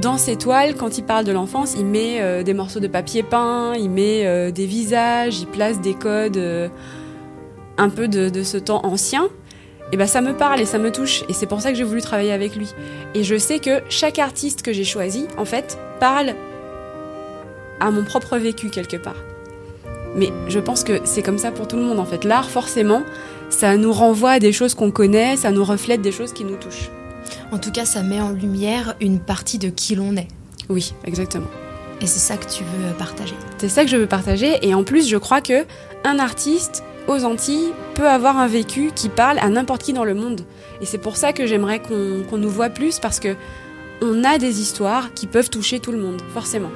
dans ses toiles, quand il parle de l'enfance, il met euh, des morceaux de papier peint, il met euh, des visages, il place des codes euh, un peu de, de, ce temps ancien. Et ben ça me parle et ça me touche. Et c'est pour ça que j'ai voulu travailler avec lui. Et je sais que chaque artiste que j'ai choisi, en fait, parle à mon propre vécu quelque part. Mais je pense que c'est comme ça pour tout le monde, en fait. L'art, forcément, ça nous renvoie à des choses qu'on connaît, ça nous reflète des choses qui nous touchent. En tout cas, ça met en lumière une partie de qui l'on est. Oui, exactement. Et c'est ça que tu veux partager. C'est ça que je veux partager. Et en plus, je crois que un artiste aux Antilles peut avoir un vécu qui parle à n'importe qui dans le monde. Et c'est pour ça que j'aimerais qu'on qu nous voit plus parce que on a des histoires qui peuvent toucher tout le monde, forcément.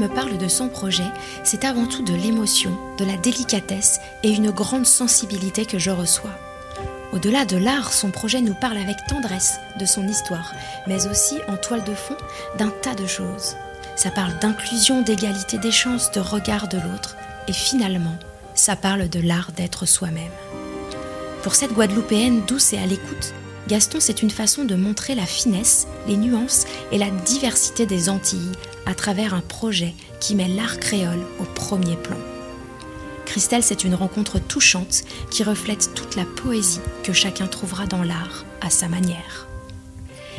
Me parle de son projet, c'est avant tout de l'émotion, de la délicatesse et une grande sensibilité que je reçois. Au-delà de l'art, son projet nous parle avec tendresse de son histoire, mais aussi en toile de fond d'un tas de choses. Ça parle d'inclusion, d'égalité des chances, de regard de l'autre, et finalement, ça parle de l'art d'être soi-même. Pour cette Guadeloupéenne douce et à l'écoute, Gaston, c'est une façon de montrer la finesse, les nuances et la diversité des Antilles à travers un projet qui met l'art créole au premier plan. Christelle, c'est une rencontre touchante qui reflète toute la poésie que chacun trouvera dans l'art à sa manière.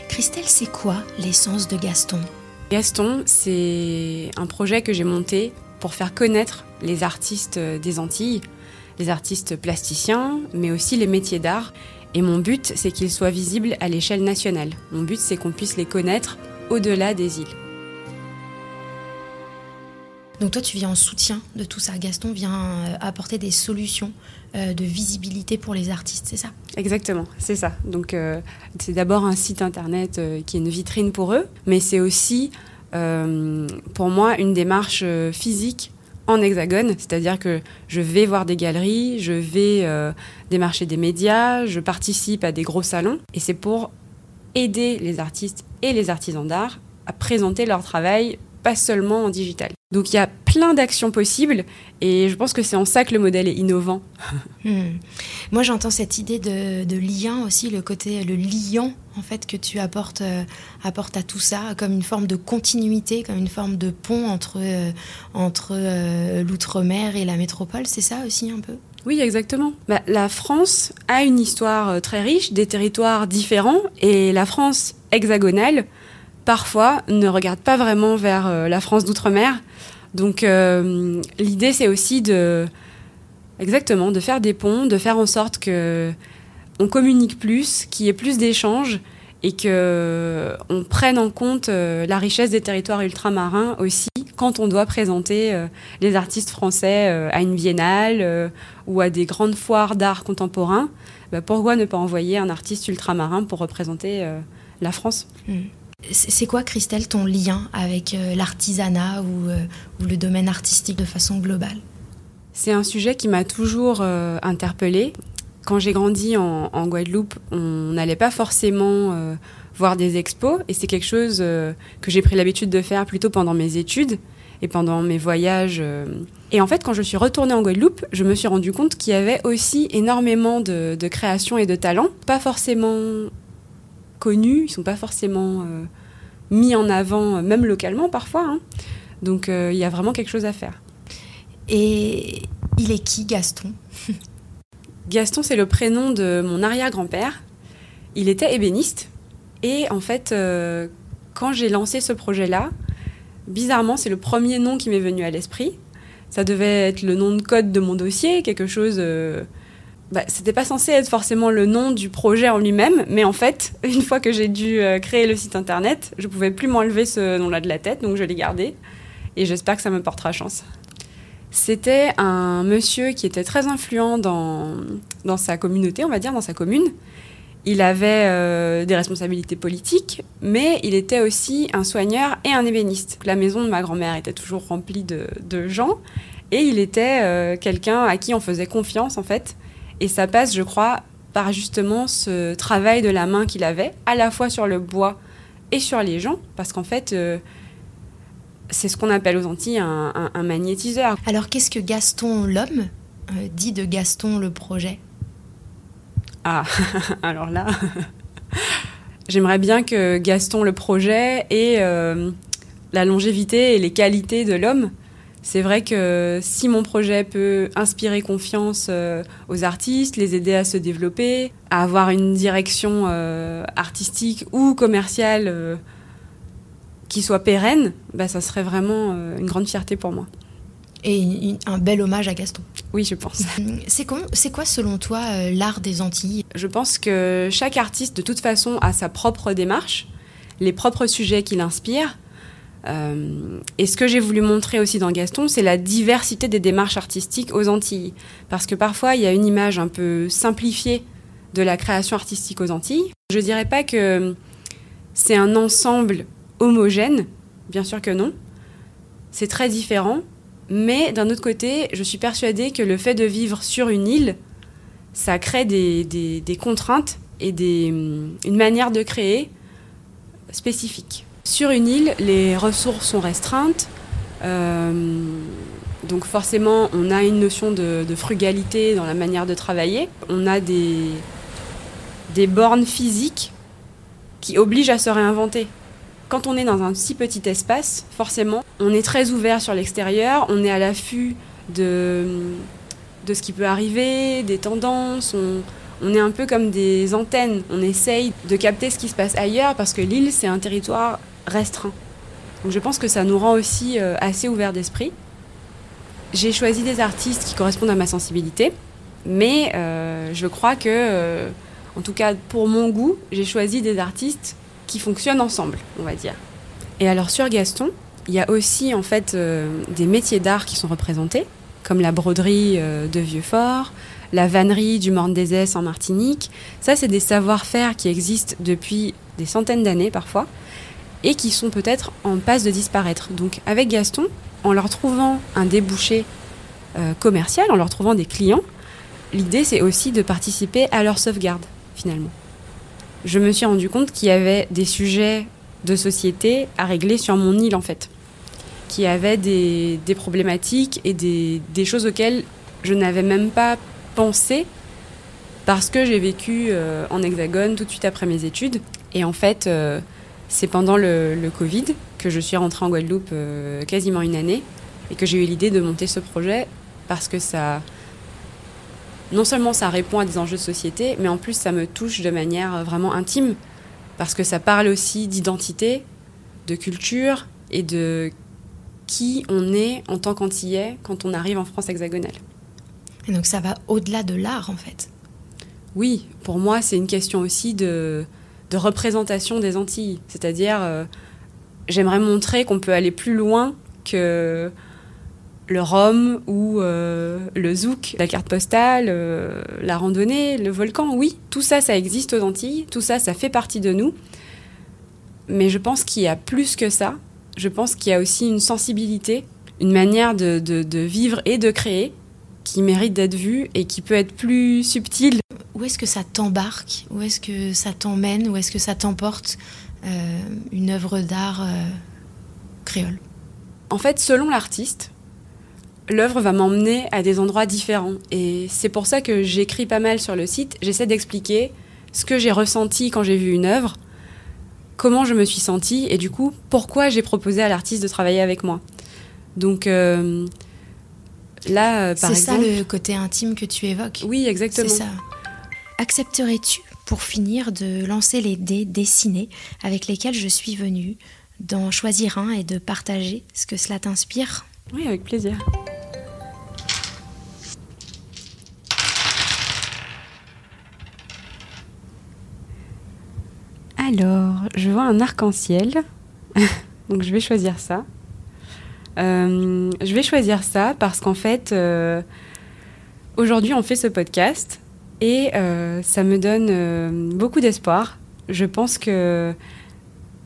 Christelle, c'est quoi l'essence de Gaston? Gaston, c'est un projet que j'ai monté pour faire connaître les artistes des Antilles, les artistes plasticiens, mais aussi les métiers d'art. Et mon but, c'est qu'ils soient visibles à l'échelle nationale. Mon but, c'est qu'on puisse les connaître au-delà des îles. Donc toi, tu viens en soutien de tout ça. Gaston vient euh, apporter des solutions euh, de visibilité pour les artistes, c'est ça? Exactement, c'est ça. Donc euh, c'est d'abord un site internet euh, qui est une vitrine pour eux, mais c'est aussi euh, pour moi une démarche physique en hexagone, c'est-à-dire que je vais voir des galeries, je vais euh, démarcher des médias, je participe à des gros salons, et c'est pour aider les artistes et les artisans d'art à présenter leur travail, pas seulement en digital. Donc il y a plein d'actions possibles et je pense que c'est en ça que le modèle est innovant. Hmm. Moi j'entends cette idée de, de, lien aussi, le côté, le liant en fait que tu apportes, euh, apportes à tout ça, comme une forme de continuité, comme une forme de pont entre, euh, entre euh, l'outre-mer et la métropole, c'est ça aussi un peu? Oui, exactement. Bah, la France a une histoire très riche, des territoires différents, et la France hexagonale, parfois, ne regarde pas vraiment vers euh, la France d'outre-mer. Donc euh, l'idée, c'est aussi de, exactement, de faire des ponts, de faire en sorte que on communique plus, qu'il y ait plus d'échanges et que on prenne en compte euh, la richesse des territoires ultramarins aussi quand on doit présenter les artistes français à une biennale ou à des grandes foires d'art contemporain. Bah, pourquoi ne pas envoyer un artiste ultramarin pour représenter la France? Mmh. C'est quoi, Christelle, ton lien avec euh, l'artisanat ou, euh, ou, le domaine artistique de façon globale? C'est un sujet qui m'a toujours euh, interpellée. Quand j'ai grandi en, Guadeloupe, on n'allait pas forcément voir des expos et c'est quelque chose que j'ai pris l'habitude de faire plutôt pendant mes études et pendant mes voyages. Et en fait, quand je suis retournée en Guadeloupe, je me suis rendu compte qu'il y avait aussi énormément de, de créations et de talents, pas forcément connus, ils sont pas forcément euh, mis en avant, euh, même localement parfois. Hein. Donc euh, il y a vraiment quelque chose à faire. Et il est qui Gaston? Gaston, c'est le prénom de mon arrière-grand-père. Il était ébéniste. Et en fait, euh, quand j'ai lancé ce projet-là, bizarrement, c'est le premier nom qui m'est venu à l'esprit. Ça devait être le nom de code de mon dossier, quelque chose. Euh, bah, c'était pas censé être forcément le nom du projet en lui-même, mais en fait, une fois que j'ai dû euh, créer le site internet, je pouvais plus m'enlever ce nom-là de la tête, donc je l'ai gardé. Et j'espère que ça me portera chance. C'était un monsieur qui était très influent dans, dans sa communauté, on va dire, dans sa commune. Il avait euh, des responsabilités politiques, mais il était aussi un soigneur et un ébéniste. La maison de ma grand-mère était toujours remplie de, de, gens, et il était euh, quelqu'un à qui on faisait confiance, en fait. Et ça passe, je crois, par justement ce travail de la main qu'il avait, à la fois sur le bois et sur les gens, parce qu'en fait, euh, c'est ce qu'on appelle aux Antilles un, un, un, magnétiseur. Alors qu'est-ce que Gaston l'homme euh, dit de Gaston le projet? Ah, alors là, j'aimerais bien que Gaston le projet ait euh, la longévité et les qualités de l'homme. C'est vrai que si mon projet peut inspirer confiance euh, aux artistes, les aider à se développer, à avoir une direction euh, artistique ou commerciale euh, qui soit pérenne, bah, ça serait vraiment une grande fierté pour moi. Et une- un bel hommage à Gaston. Oui, je pense. C'est quoi, quoi selon toi l'art des Antilles? Je pense que chaque artiste, de toute façon, a sa propre démarche, les propres sujets qui l'inspirent. Euh, et ce que j'ai voulu montrer aussi dans Gaston, c'est la diversité des démarches artistiques aux Antilles. Parce que parfois, il y a une image un peu simplifiée de la création artistique aux Antilles. Je dirais pas que c'est un ensemble homogène, bien sûr que non. C'est très différent. Mais d'un autre côté, je suis persuadée que le fait de vivre sur une île, ça crée des, contraintes et une manière de créer spécifique. Sur une île, les ressources sont restreintes. euh, donc forcément, on a une notion de, frugalité dans la manière de travailler. On a des, bornes physiques qui obligent à se réinventer. Quand on est dans un si petit espace, forcément, on est très ouvert sur l'extérieur, on est à l'affût de, ce qui peut arriver, des tendances, on est un peu comme des antennes, on essaye de capter ce qui se passe ailleurs parce que l'île, c'est un territoire restreint. Donc je pense que ça nous rend aussi euh, assez ouverts d'esprit. J'ai choisi des artistes qui correspondent à ma sensibilité, mais euh, je crois que, euh, en tout cas pour mon goût, j'ai choisi des artistes qui fonctionnent ensemble, on va dire. Et alors sur Gaston, il y a aussi en fait des métiers d'art qui sont représentés, comme la broderie de Vieux-Fort, la vannerie du Morne des en Martinique. Ça, c'est des savoir-faire qui existent depuis des centaines d'années parfois et qui sont peut-être en passe de disparaître. Donc avec Gaston, en leur trouvant un débouché euh, commercial, en leur trouvant des clients, l'idée c'est aussi de participer à leur sauvegarde finalement. Je me suis rendu compte qu'il y avait des sujets de société à régler sur mon île en fait, qui avaient des, des problématiques et des, des choses auxquelles je n'avais même pas pensé parce que j'ai vécu euh, en hexagone tout de suite après mes études. Et en fait, euh, c'est pendant le, le Covid que je suis rentrée en Guadeloupe euh, quasiment une année et que j'ai eu l'idée de monter ce projet parce que ça, non seulement ça répond à des enjeux de société, mais en plus ça me touche de manière vraiment intime parce que ça parle aussi d'identité, de culture et de qui on est en tant qu'antillais quand on arrive en France hexagonale. Et donc ça va au-delà de l'art en fait. Oui, pour moi, c'est une question aussi de, de représentation des Antilles. C'est-à-dire, euh, j'aimerais montrer qu'on peut aller plus loin que le rhum ou euh, le zouk, la carte postale, euh, la randonnée, le volcan. Oui, tout ça, ça existe aux Antilles. Tout ça, ça fait partie de nous. Mais je pense qu'il y a plus que ça. Je pense qu'il y a aussi une sensibilité, une manière de, vivre et de créer qui mérite d'être vue et qui peut être plus subtile Où est-ce que ça t'embarque? Où est-ce que ça t'emmène? Où est-ce que ça t'emporte euh, une œuvre d'art euh, créole? En fait, selon l'artiste, l'œuvre va m'emmener à des endroits différents. Et c'est pour ça que j'écris pas mal sur le site. J'essaie d'expliquer ce que j'ai ressenti quand j'ai vu une œuvre, comment je me suis sentie, et du coup, pourquoi j'ai proposé à l'artiste de travailler avec moi. Donc euh, là, par C'est ça exemple... le côté intime que tu évoques? Oui, C'est exactement. ça. Accepterais-tu, pour finir, de lancer les dés dessinés avec lesquels je suis venue, d'en choisir un et de partager ce que cela t'inspire? Oui, avec plaisir. Alors, je vois un arc-en-ciel. Donc, je vais choisir ça. Euh, je vais choisir ça parce qu'en fait, euh, aujourd'hui, on fait ce podcast et euh, ça me donne euh, beaucoup d'espoir. Je pense que,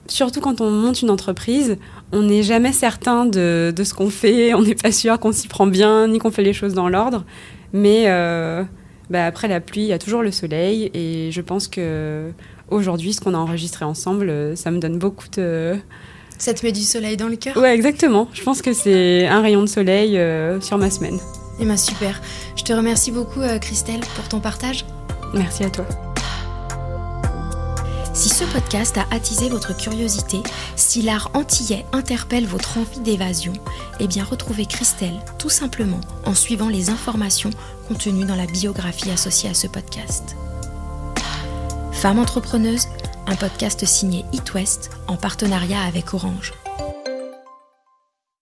surtout quand on monte une entreprise, on n'est jamais certain de, de ce qu'on fait, on n'est pas sûr qu'on s'y prend bien, ni qu'on fait les choses dans l'ordre. Mais euh, bah, après la pluie, il y a toujours le soleil. Et je pense que aujourd'hui, ce qu'on a enregistré ensemble, ça me donne beaucoup de... Ça te met du soleil dans le cœur? Ouais, exactement. Je pense que c'est un rayon de soleil sur ma semaine. Eh bien super. Je te remercie beaucoup euh, Christelle pour ton partage. Merci à toi. Si ce podcast a attisé votre curiosité, si l'art antillais interpelle votre envie d'évasion, eh bien retrouvez Christelle tout simplement en suivant les informations contenues dans la biographie associée à ce podcast. Femme entrepreneuse, un podcast signé It West en partenariat avec Orange.